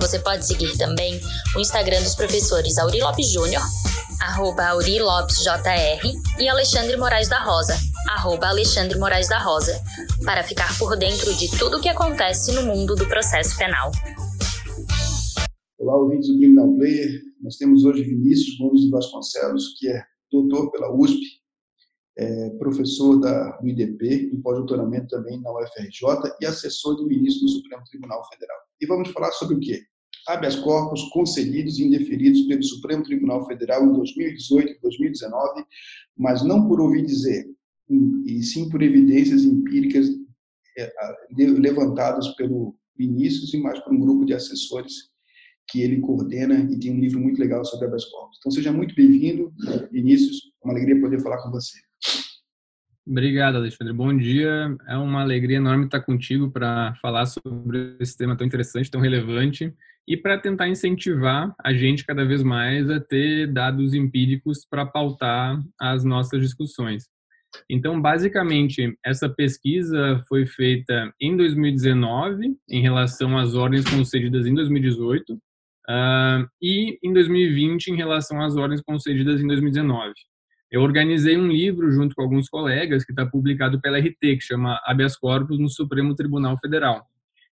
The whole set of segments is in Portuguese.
Você pode seguir também o Instagram dos professores Auri Lopes Júnior, arroba Auri Lopes JR, e Alexandre Moraes da Rosa, arroba Alexandre Moraes da Rosa, para ficar por dentro de tudo o que acontece no mundo do processo penal. Olá, ouvintes do Criminal Player. Nós temos hoje Vinícius Gomes de Vasconcelos, que é doutor pela USP, é professor da UIDP, em pós-doutoramento também na UFRJ e assessor do ministro do Supremo Tribunal Federal. E vamos falar sobre o quê? Habeas corpus concedidos e indeferidos pelo Supremo Tribunal Federal em 2018 e 2019, mas não por ouvir dizer, e sim por evidências empíricas é, levantadas pelo Vinícius e mais por um grupo de assessores que ele coordena e tem um livro muito legal sobre habeas corpus. Então, seja muito bem-vindo, Vinícius. É uma alegria poder falar com você. Obrigado, Alexandre. Bom dia. É uma alegria enorme estar contigo para falar sobre esse tema tão interessante, tão relevante e para tentar incentivar a gente cada vez mais a ter dados empíricos para pautar as nossas discussões. Então, basicamente, essa pesquisa foi feita em 2019 em relação às ordens concedidas em 2018 uh, e em 2020 em relação às ordens concedidas em 2019. Eu organizei um livro junto com alguns colegas que está publicado pela RT, que chama Habeas Corpus no Supremo Tribunal Federal.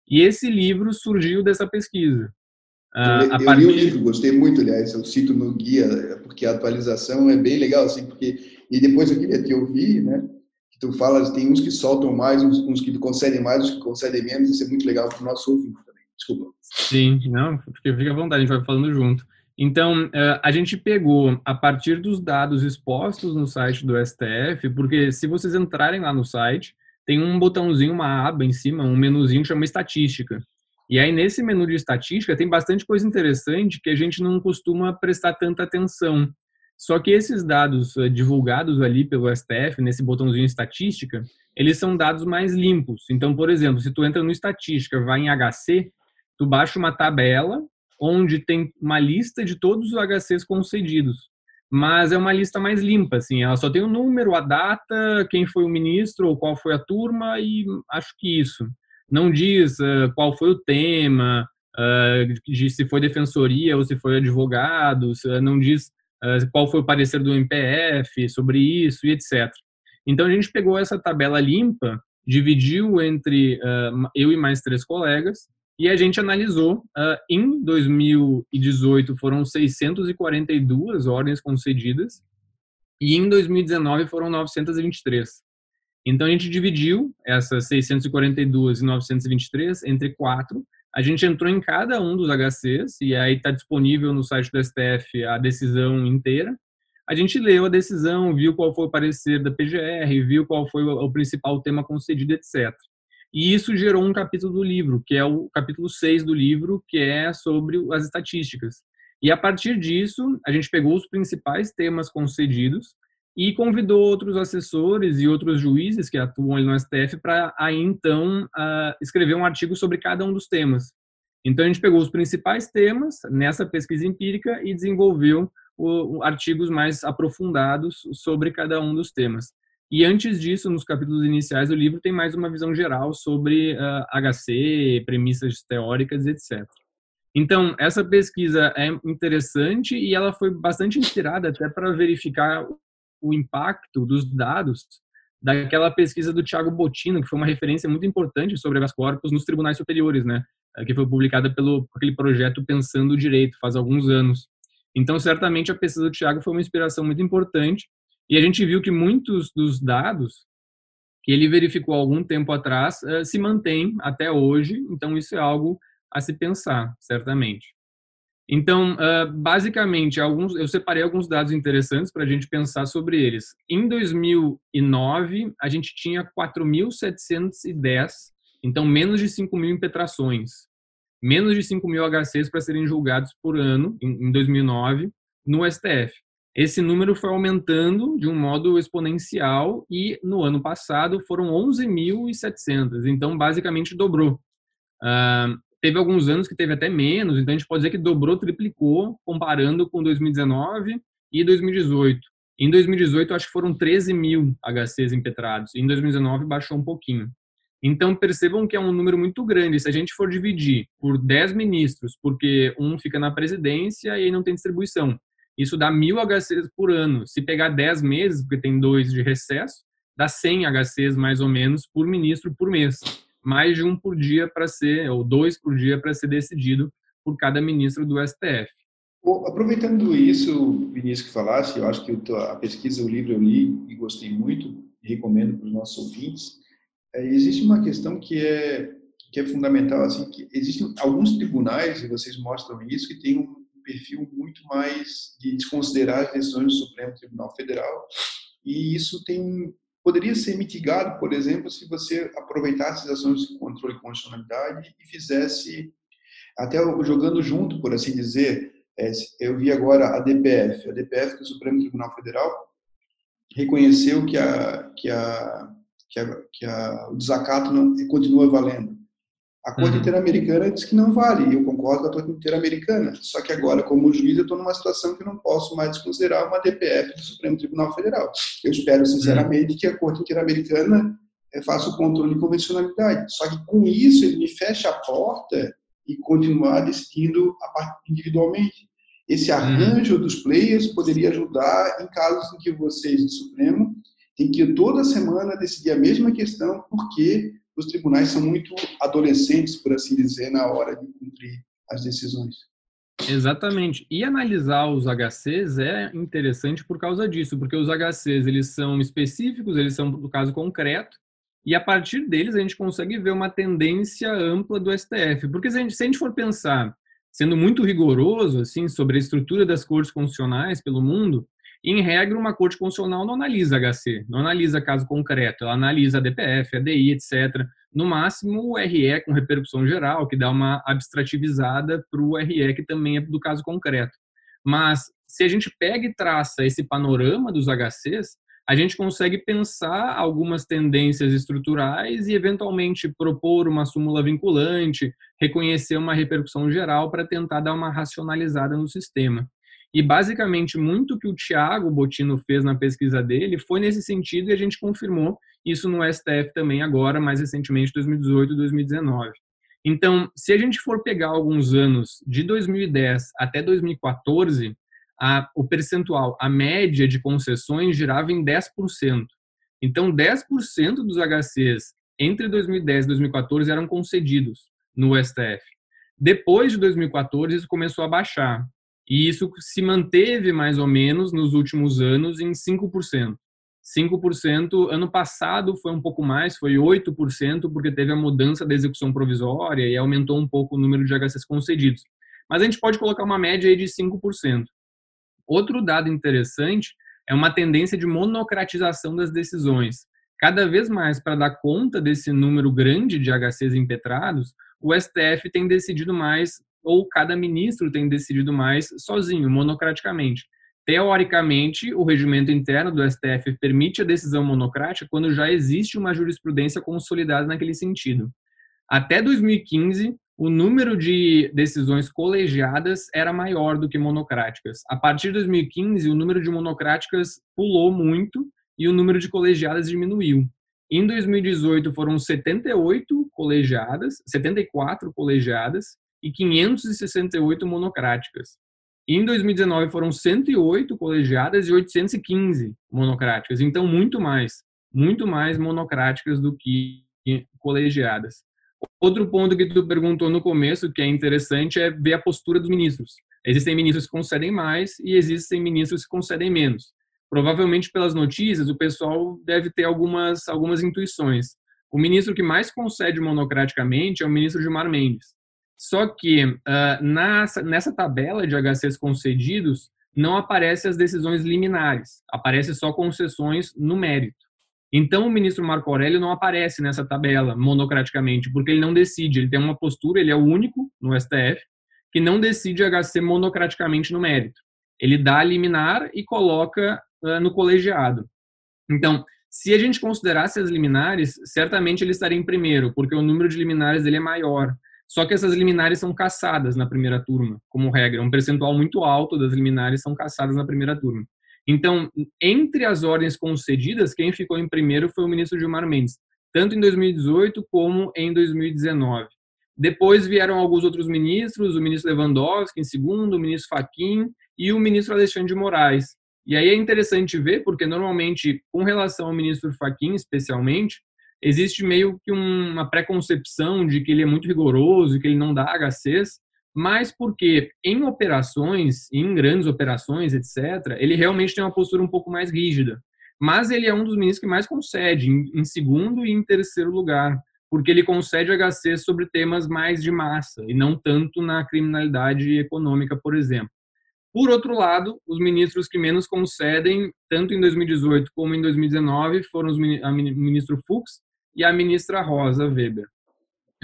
E esse livro surgiu dessa pesquisa. Uh, eu, eu partir... li o livro, gostei muito, aliás, eu cito no guia, porque a atualização é bem legal, assim, porque... E depois eu queria te ouvir, né? Que tu fala, tem uns que soltam mais, uns, uns que concedem mais, uns que concedem menos, isso é muito legal para o nosso ouvinte também. Desculpa. Sim, não, fica à vontade, a gente vai falando junto. Então, eh, a gente pegou a partir dos dados expostos no site do STF, porque se vocês entrarem lá no site, tem um botãozinho, uma aba em cima, um menuzinho que chama estatística. E aí, nesse menu de estatística, tem bastante coisa interessante que a gente não costuma prestar tanta atenção. Só que esses dados eh, divulgados ali pelo STF, nesse botãozinho estatística, eles são dados mais limpos. Então, por exemplo, se tu entra no estatística, vai em HC, tu baixa uma tabela onde tem uma lista de todos os HCs concedidos. Mas é uma lista mais limpa, assim, ela só tem o número, a data, quem foi o ministro ou qual foi a turma e acho que isso. Não diz uh, qual foi o tema, uh, de se foi defensoria ou se foi advogado, não diz uh, qual foi o parecer do MPF sobre isso e etc. Então a gente pegou essa tabela limpa, dividiu entre eu e mais três colegas e a gente analisou, uh, em 2018 foram 642 ordens concedidas e em 2019 foram 923. Então a gente dividiu essas 642 e 923 entre quatro. A gente entrou em cada um dos HCs e aí está disponível no site do STF a decisão inteira. A gente leu a decisão, viu qual foi o parecer da PGR, viu qual foi o principal tema concedido, etc. E isso gerou um capítulo do livro, que é o capítulo 6 do livro, que é sobre as estatísticas. E a partir disso, a gente pegou os principais temas concedidos e convidou outros assessores e outros juízes que atuam ali no STF para aí então escrever um artigo sobre cada um dos temas. Então a gente pegou os principais temas nessa pesquisa empírica e desenvolveu artigos mais aprofundados sobre cada um dos temas. E antes disso, nos capítulos iniciais do livro, tem mais uma visão geral sobre uh, ah, HC, premissas teóricas, etc. Então, essa pesquisa é interessante e ela foi bastante inspirada até para verificar o impacto dos dados daquela pesquisa do Tiago Bottino, que foi uma referência muito importante sobre habeas corpus nos tribunais superiores, né? Que foi publicada pelo aquele projeto Pensando o Direito, faz alguns anos. Então, certamente a pesquisa do Tiago foi uma inspiração muito importante e a gente viu que muitos dos dados que ele verificou algum tempo atrás uh, se mantêm até hoje, então isso é algo a se pensar, certamente. Então, uh, basicamente, alguns, eu separei alguns dados interessantes para a gente pensar sobre eles. Em 2009, a gente tinha 4.710, então menos de 5 mil impetrações, menos de 5 mil HCs para serem julgados por ano, em 2009. no STF. Esse número foi aumentando de um modo exponencial e no ano passado foram 11.700, então basicamente dobrou. Uh, teve alguns anos que teve até menos, então a gente pode dizer que dobrou, triplicou, comparando com 2019 e 2018. Em 2018, acho que foram 13 mil HCs impetrados. Em 2019, baixou um pouquinho. Então, percebam que é um número muito grande. Se a gente for dividir por 10 ministros, porque um fica na presidência e aí não tem distribuição, isso dá mil HCs por ano. Se pegar 10 meses, porque tem dois de recesso, dá 100 HCs mais ou menos por ministro por mês. Mais de um por dia para ser, ou dois por dia para ser decidido por cada ministro do STF. Bom, aproveitando isso, Vinícius, que falasse, eu acho que a pesquisa, o livro eu li e gostei muito, e recomendo para os nossos ouvintes. É, existe uma questão que é que é fundamental, assim, que existem alguns tribunais, e vocês mostram isso, que têm um perfil muito mais de desconsiderar as decisões do Supremo Tribunal Federal, e isso tem poderia ser mitigado, por exemplo, se você aproveitasse as ações de controle de constitucionalidade e fizesse até jogando junto, por assim dizer, é, eu vi agora a DPF, a DPF do Supremo Tribunal Federal reconheceu que a que a que, a, que a, o desacato não, continua valendo. A Corte uhum. Interamericana diz que não vale, e eu concordo com a Corte Interamericana. Só que agora, como juiz, eu estou numa situação que não posso mais desconsiderar uma DPF do Supremo Tribunal Federal. Eu espero, sinceramente, que a Corte Interamericana eh, faça o controle de convencionalidade. Só que, com isso, ele me fecha a porta e continuar decidindo individualmente. Esse uhum. arranjo uhum. dos players poderia ajudar em casos em que vocês do Supremo têm que toda semana decidir a mesma questão, porque os tribunais são muito adolescentes, por assim dizer, na hora de cumprir as decisões. Exatamente. E analisar os HCs é interessante por causa disso, porque os HCs eles são específicos, eles são do caso concreto, e a partir deles a gente consegue ver uma tendência ampla do STF. Porque se a gente, se a gente for pensar, sendo muito rigoroso assim sobre a estrutura das cortes constitucionais pelo mundo, em regra, uma corte constitucional não analisa HC, não analisa caso concreto, ela analisa DPF, a DI, etc. No máximo, o RE com repercussão geral, que dá uma abstrativizada para o RE, que também é do caso concreto. Mas, se a gente pega e traça esse panorama dos HCs, a gente consegue pensar algumas tendências estruturais e, eventualmente, propor uma súmula vinculante, reconhecer uma repercussão geral para tentar dar uma racionalizada no sistema. E basicamente muito que o Tiago Botino fez na pesquisa dele foi nesse sentido e a gente confirmou isso no STF também agora, mais recentemente, 2018 e 2019. Então, se a gente for pegar alguns anos de 2010 até 2014, a, o percentual, a média de concessões girava em 10%. Então, 10% dos HCs entre 2010 e 2014 eram concedidos no STF. Depois de 2014, isso começou a baixar. E isso se manteve mais ou menos nos últimos anos em 5%. 5%, ano passado foi um pouco mais, foi 8%, porque teve a mudança da execução provisória e aumentou um pouco o número de HCs concedidos. Mas a gente pode colocar uma média aí de 5%. Outro dado interessante é uma tendência de monocratização das decisões. Cada vez mais, para dar conta desse número grande de HCs impetrados, o STF tem decidido mais ou cada ministro tem decidido mais sozinho, monocraticamente. Teoricamente, o regimento interno do STF permite a decisão monocrática quando já existe uma jurisprudência consolidada naquele sentido. Até 2015, o número de decisões colegiadas era maior do que monocráticas. A partir de 2015, o número de monocráticas pulou muito e o número de colegiadas diminuiu. Em 2018 foram 78 colegiadas, 74 colegiadas e 568 monocráticas. Em 2019 foram 108 colegiadas e 815 monocráticas, então muito mais, muito mais monocráticas do que colegiadas. Outro ponto que tu perguntou no começo, que é interessante, é ver a postura dos ministros. Existem ministros que concedem mais e existem ministros que concedem menos. Provavelmente pelas notícias, o pessoal deve ter algumas algumas intuições. O ministro que mais concede monocraticamente é o ministro Gilmar Mendes. Só que uh, nessa, tabela de HCs concedidos não aparecem as decisões liminares, aparece só concessões no mérito. Então o ministro Marco Aurélio não aparece nessa tabela monocraticamente, porque ele não decide, ele tem uma postura, ele é o único no STF que não decide HC monocraticamente no mérito. Ele dá liminar e coloca uh, no colegiado. Então, se a gente considerasse as liminares, certamente ele estaria em primeiro, porque o número de liminares dele é maior. Só que essas liminares são caçadas na primeira turma, como regra. Um percentual muito alto das liminares são caçadas na primeira turma. Então, entre as ordens concedidas, quem ficou em primeiro foi o ministro Gilmar Mendes, tanto em 2018 como em 2019. Depois vieram alguns outros ministros, o ministro Lewandowski em segundo, o ministro Fachin e o ministro Alexandre de Moraes. E aí é interessante ver, porque normalmente, com relação ao ministro Fachin especialmente, existe meio que uma preconcepção de que ele é muito rigoroso, que ele não dá HCs, mas porque em operações, em grandes operações, etc., ele realmente tem uma postura um pouco mais rígida. Mas ele é um dos ministros que mais concede, em, segundo e em terceiro lugar, porque ele concede HC sobre temas mais de massa, e não tanto na criminalidade econômica, por exemplo. Por outro lado, os ministros que menos concedem, tanto em 2018 como em 2019, foram o ministro Fux e a ministra Rosa Weber.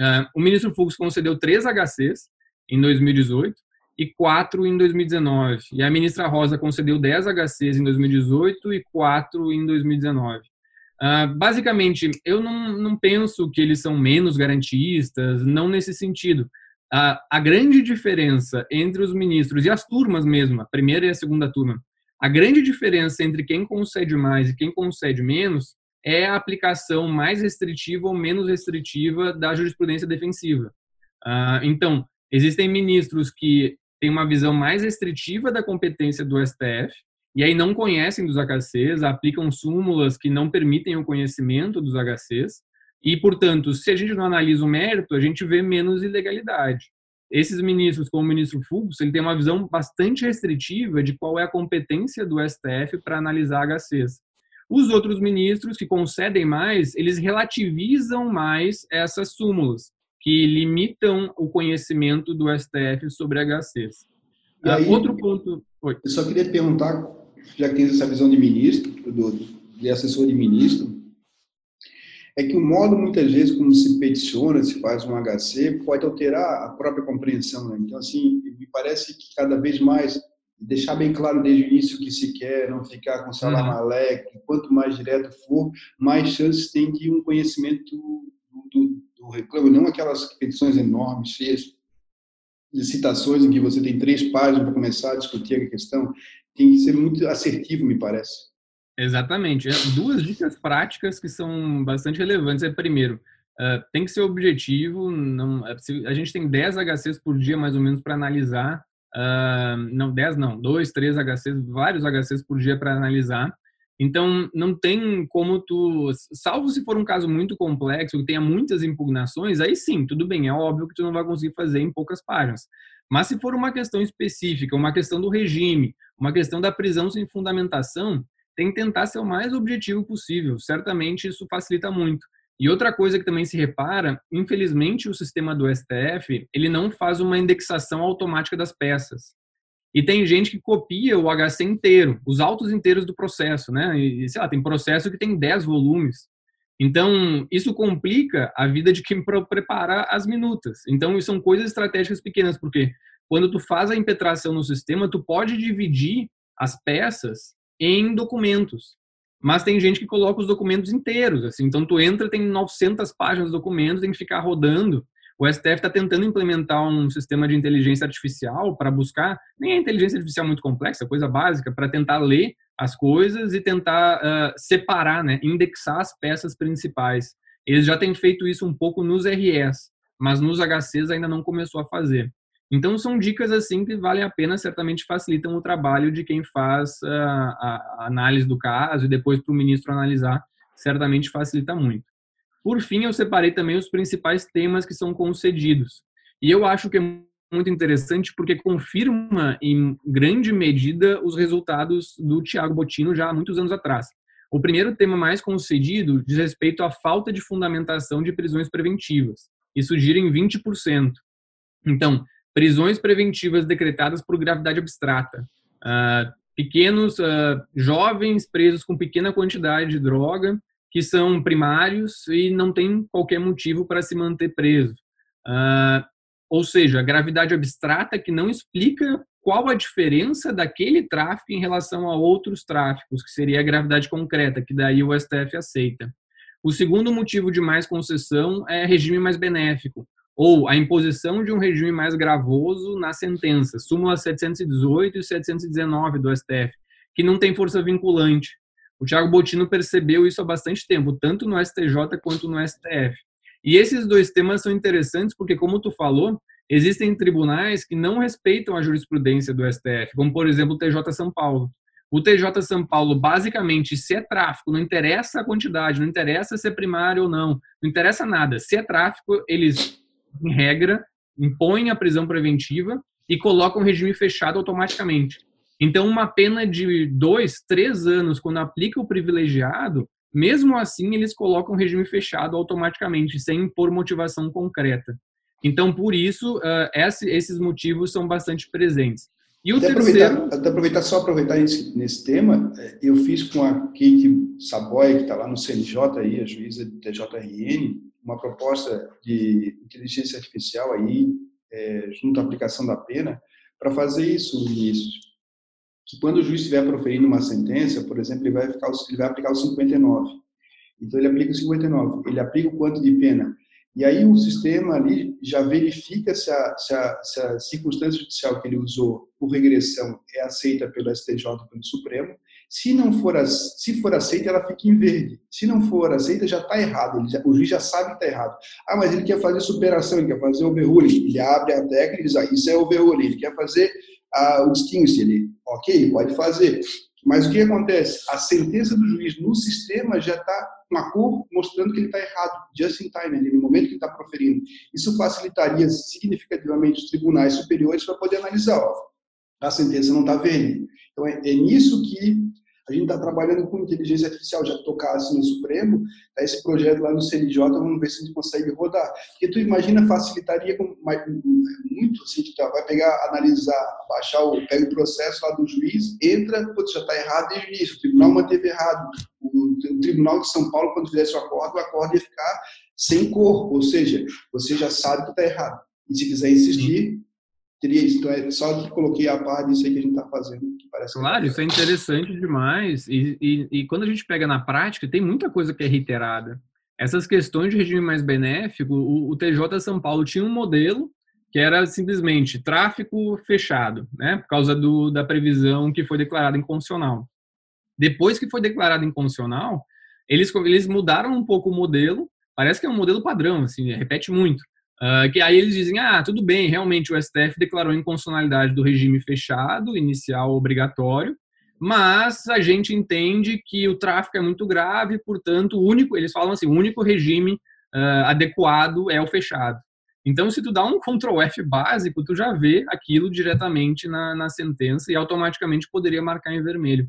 Uh, o ministro Fux concedeu três HCs em 2018 e quatro em 2019. E a ministra Rosa concedeu 10 HCs em 2018 e quatro em 2019. Uh, basicamente, eu não, não penso que eles são menos garantistas, não nesse sentido. Uh, a grande diferença entre os ministros e as turmas mesmo, a primeira e a segunda turma, a grande diferença entre quem concede mais e quem concede menos é a aplicação mais restritiva ou menos restritiva da jurisprudência defensiva. Uh, então, existem ministros que têm uma visão mais restritiva da competência do STF, e aí não conhecem dos HCs, aplicam súmulas que não permitem o conhecimento dos HCs, e, portanto, se a gente não analisa o mérito, a gente vê menos ilegalidade. Esses ministros, como o ministro Fux, ele tem uma visão bastante restritiva de qual é a competência do STF para analisar HCs. Os outros ministros que concedem mais, eles relativizam mais essas súmulas, que limitam o conhecimento do STF sobre HCs. Aí, Outro ponto. Oi. Eu só queria perguntar, já que tem essa visão de ministro, do, de assessor de ministro, é que o modo, muitas vezes, como se peticiona, se faz um HC, pode alterar a própria compreensão. Né? Então, assim, me parece que cada vez mais deixar bem claro desde o início o que se quer, não ficar com salamalec, uhum. quanto mais direto for, mais chances tem de um conhecimento do, do, do reclamo, não aquelas petições enormes, cheias de citações em que você tem três páginas para começar a discutir a questão, tem que ser muito assertivo, me parece. Exatamente. É, duas dicas práticas que são bastante relevantes. É, primeiro, uh, tem que ser objetivo. Não, é, a gente tem 10 HCs por dia, mais ou menos, para analisar. Uh, não, 10 não, 2, 3 HCs, vários HCs por dia para analisar. Então, não tem como tu, salvo se for um caso muito complexo, que tenha muitas impugnações, aí sim, tudo bem, é óbvio que tu não vai conseguir fazer em poucas páginas. Mas se for uma questão específica, uma questão do regime, uma questão da prisão sem fundamentação, tem que tentar ser o mais objetivo possível. Certamente isso facilita muito. E outra coisa que também se repara, infelizmente o sistema do STF, ele não faz uma indexação automática das peças. E tem gente que copia o HC inteiro, os autos inteiros do processo, né? E, sei lá, tem processo que tem 10 volumes. Então, isso complica a vida de quem prepara as minutas. Então, são coisas estratégicas pequenas, porque quando tu faz a impetração no sistema, tu pode dividir as peças em documentos. Mas tem gente que coloca os documentos inteiros, assim. Então tu entra, tem 900 páginas de documentos, tem que ficar rodando. O STF está tentando implementar um sistema de inteligência artificial para buscar, nem é inteligência artificial muito complexa, é coisa básica, para tentar ler as coisas e tentar uh, separar, né, indexar as peças principais. Eles já têm feito isso um pouco nos RS, mas nos HCs ainda não começou a fazer. Então, são dicas assim que valem a pena, certamente facilitam o trabalho de quem faz a, ah, a análise do caso e depois para o ministro analisar, certamente facilita muito. Por fim, eu separei também os principais temas que são concedidos. E eu acho que é muito interessante porque confirma em grande medida os resultados do Tiago Botino já há muitos anos atrás. O primeiro tema mais concedido diz respeito à falta de fundamentação de prisões preventivas. Isso gira em 20%. Então, prisões preventivas decretadas por gravidade abstrata. Uh, pequenos uh, jovens presos com pequena quantidade de droga que são primários e não tem qualquer motivo para se manter preso. Uh, ou seja, gravidade abstrata que não explica qual a diferença daquele tráfico em relação a outros tráficos, que seria a gravidade concreta, que daí o STF aceita. O segundo motivo de mais concessão é regime mais benéfico, ou a imposição de um regime mais gravoso na sentença, súmula 718 e 719 do STF, que não tem força vinculante. O Thiago Botino percebeu isso há bastante tempo, tanto no STJ quanto no STF. E esses dois temas são interessantes porque, como tu falou, existem tribunais que não respeitam a jurisprudência do STF, como, por exemplo, o TJ São Paulo. O TJ São Paulo, basicamente, se é tráfico, não interessa a quantidade, não interessa se é primário ou não, não interessa nada. Se é tráfico, eles, em regra, impõem a prisão preventiva e colocam regime fechado automaticamente. Então, uma pena de dois, três anos, quando aplica o privilegiado, mesmo assim, eles colocam regime fechado automaticamente, sem impor motivação concreta. Então, por isso, uh, esses motivos são bastante presentes. E o até terceiro... Aproveitar, até aproveitar, só aproveitar nesse, nesse tema, é, eu fiz com a Kate Saboia, que está lá no CNJ, aí, a juíza do TJRN, uma proposta de inteligência artificial aí, é, junto à aplicação da pena, para fazer isso, Vinícius que quando o juiz estiver proferindo uma sentença, por exemplo, ele vai, ficar, ele vai aplicar o 59. Então, ele aplica o 59, ele aplica o quanto de pena. E aí o sistema ali já verifica se a, se a, se a circunstância judicial que ele usou por regressão é aceita pelo STJ, pelo Supremo. Se não for, se for aceita, ela fica em verde. Se não for aceita, já está errado. Já, o juiz já sabe que está errado. Ah, mas ele quer fazer superação, ele quer fazer overruling. Ele abre a técnica e diz, ah, isso é overruling. Ele quer fazer ah, o distingue ele, ok, pode fazer. Mas o que acontece? A sentença do juiz no sistema já está com a cor mostrando que ele está errado, just in time, no momento que está proferindo. Isso facilitaria significativamente os tribunais superiores para poder analisar. Ó, a sentença não está verde. Então, é, é nisso que a gente está trabalhando com inteligência artificial, já tocasse no Supremo, tá esse projeto lá no CNJ, vamos ver se a gente consegue rodar. Porque tu imagina, facilitaria com, muito, assim, tu vai pegar, analisar, baixar o, pega o processo lá do juiz, entra, putz, já está errado desde o início, o tribunal manteve errado. O, o Tribunal de São Paulo, quando fizesse o acordo, o acordo ia ficar sem corpo, ou seja, você já sabe que está errado. E se quiser insistir, teria isso. Então, é só que coloquei a par disso aí que a gente está fazendo. Que parece claro, que isso é interessante demais. E, e, e, quando a gente pega na prática, tem muita coisa que é reiterada. Essas questões de regime mais benéfico, o, o TJ São Paulo tinha um modelo que era simplesmente tráfico fechado, né, por causa do, da previsão que foi declarada inconstitucional. Depois que foi declarado inconstitucional, eles, eles mudaram um pouco o modelo, parece que é um modelo padrão, assim, repete muito. Uh, que aí eles dizem, ah, tudo bem, realmente o STF declarou inconstitucionalidade do regime fechado, inicial obrigatório, mas a gente entende que o tráfico é muito grave, portanto, o único, eles falam assim, o único regime uh, adequado é o fechado. Então, se tu dá um Ctrl F básico, tu já vê aquilo diretamente na, na sentença e automaticamente poderia marcar em vermelho.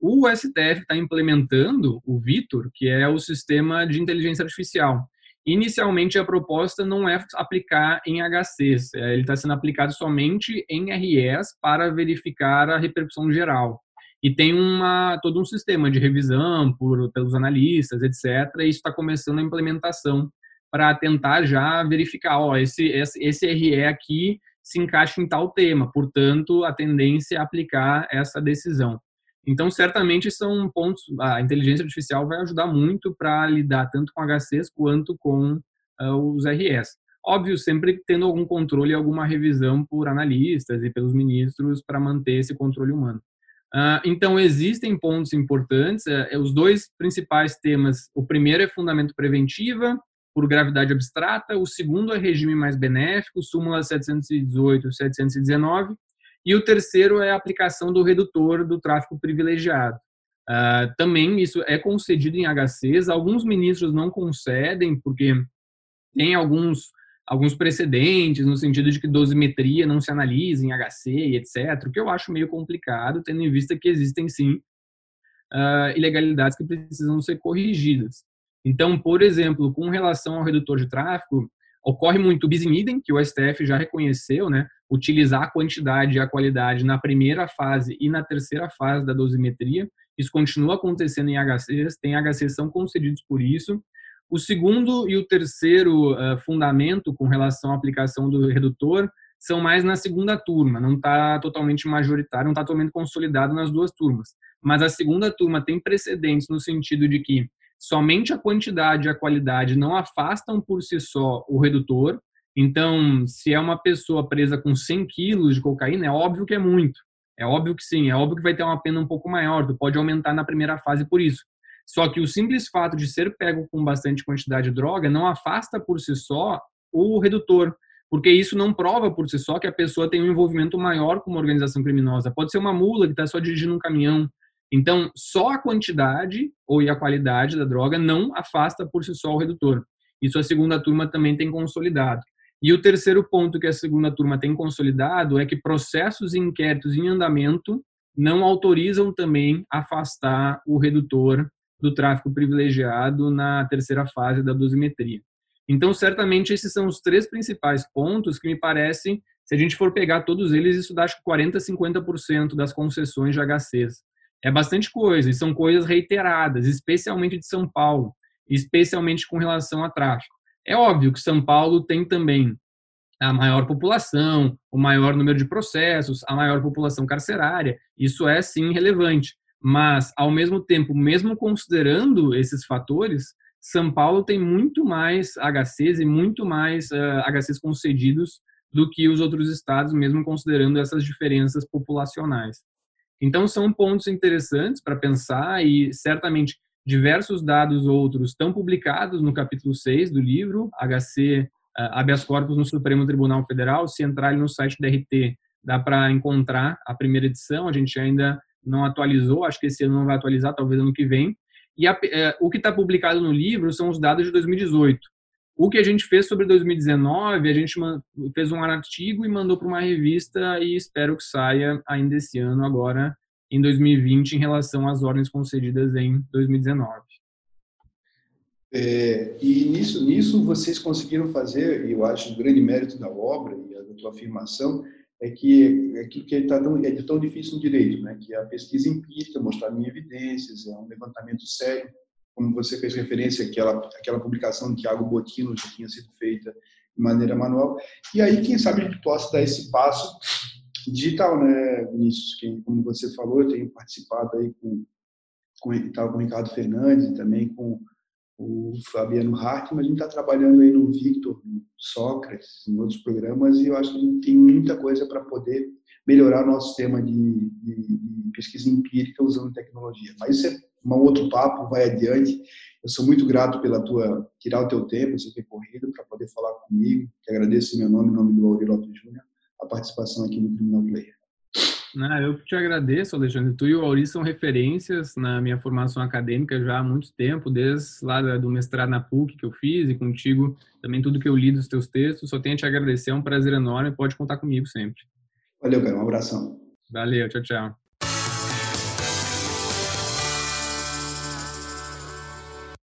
O STF está implementando o Vitor, que é o sistema de inteligência artificial. Inicialmente, a proposta não é aplicar em HCs, é, ele está sendo aplicado somente em REs para verificar a repercussão geral. E tem uma, todo um sistema de revisão por, pelos analistas, etc. E isso está começando a implementação para tentar já verificar, ó, esse, esse, esse RE aqui se encaixa em tal tema, portanto, a tendência é aplicar essa decisão. Então, certamente são pontos. A inteligência artificial vai ajudar muito para lidar tanto com HCs quanto com uh, os RS. Óbvio, sempre tendo algum controle e alguma revisão por analistas e pelos ministros para manter esse controle humano. Uh, então, existem pontos importantes. Uh, os dois principais temas: o primeiro é fundamento preventiva, por gravidade abstrata, o segundo é regime mais benéfico, súmula 718 e 719, e o terceiro é a aplicação do redutor do tráfico privilegiado. Uh, também isso é concedido em HCs, alguns ministros não concedem, porque tem alguns, alguns precedentes, no sentido de que dosimetria não se analisa em HC e etc., o que eu acho meio complicado, tendo em vista que existem sim uh, ilegalidades que precisam ser corrigidas. Então, por exemplo, com relação ao redutor de tráfego, ocorre muito o bis in idem, que o STF já reconheceu, né? utilizar a quantidade e a qualidade na primeira fase e na terceira fase da dosimetria. Isso continua acontecendo em HCs, tem HCs são concedidos por isso. O segundo e o terceiro uh, fundamento com relação à aplicação do redutor são mais na segunda turma, não está totalmente majoritário, não está totalmente consolidado nas duas turmas. Mas a segunda turma tem precedentes no sentido de que somente a quantidade e a qualidade não afastam por si só o redutor. Então, se é uma pessoa presa com 100 quilos de cocaína, é óbvio que é muito. É óbvio que sim, é óbvio que vai ter uma pena um pouco maior, tu pode aumentar na primeira fase por isso. Só que o simples fato de ser pego com bastante quantidade de droga não afasta por si só o redutor, porque isso não prova por si só que a pessoa tem um envolvimento maior com uma organização criminosa. Pode ser uma mula que está só dirigindo um caminhão. Então, só a quantidade ou a qualidade da droga não afasta por si só o redutor. Isso a segunda turma também tem consolidado. E o terceiro ponto que a segunda turma tem consolidado é que processos e inquéritos em andamento não autorizam também afastar o redutor do tráfico privilegiado na terceira fase da dosimetria. Então, certamente, esses são os três principais pontos que me parecem, se a gente for pegar todos eles, isso dá acho que 40%, 50% das concessões de HCs. É bastante coisa, e são coisas reiteradas, especialmente de São Paulo, especialmente com relação a tráfico. É óbvio que São Paulo tem também a maior população, o maior número de processos, a maior população carcerária, isso é sim relevante. Mas, ao mesmo tempo, mesmo considerando esses fatores, São Paulo tem muito mais HCs e muito mais uh, eh, HCs concedidos do que os outros estados, mesmo considerando essas diferenças populacionais. Então, são pontos interessantes para pensar e, certamente, diversos dados outros estão publicados no capítulo 6 do livro, HC eh, habeas corpus no Supremo Tribunal Federal. Se entrar no site da RT, dá para encontrar a primeira edição. A gente ainda não atualizou, acho que esse ano não vai atualizar, talvez ano que vem. E a, é, o que está publicado no livro são os dados de 2018. O que a gente fez sobre 2019, a gente fez um artigo e mandou para uma revista e espero que saia ainda esse ano, agora em 2020, em relação às ordens concedidas em 2019. É, e nisso, nisso vocês conseguiram fazer, e eu acho o grande mérito da obra e da tua afirmação, é que aquilo que é tão, é tão difícil no direito, né? que é a pesquisa empírica, mostrar em evidências, é um levantamento sério, como você fez referência àquela, àquela publicação de Tiago Botino, que tinha sido feita de maneira manual. E aí, quem sabe, a gente possa dar esse passo digital, né, Vinícius? Como você falou, eu tenho participado aí com, com, com o Ricardo Fernandes e também com o Fabiano Hartmann, a gente está trabalhando aí no Victor, no Sócrates, em outros programas, e eu acho que a gente tem muita coisa para poder melhorar o nosso sistema de, de, pesquisa empírica usando tecnologia. Mas isso é um outro papo, vai adiante. Eu sou muito grato pela tua tirar o teu tempo, você ter corrido para poder falar comigo. Que agradeço em meu nome, em nome do Aurélio Júnior, a participação aqui no Criminal Player. Ah, eu te agradeço, Alexandre. Tu e o Auri são referências na minha formação acadêmica já há muito tempo, desde lá do mestrado na PUC que eu fiz e contigo também tudo que eu li dos teus textos. Só tenho a te agradecer, é um prazer enorme. Pode contar comigo sempre. Valeu, cara. Um abração. Valeu, tchau, tchau.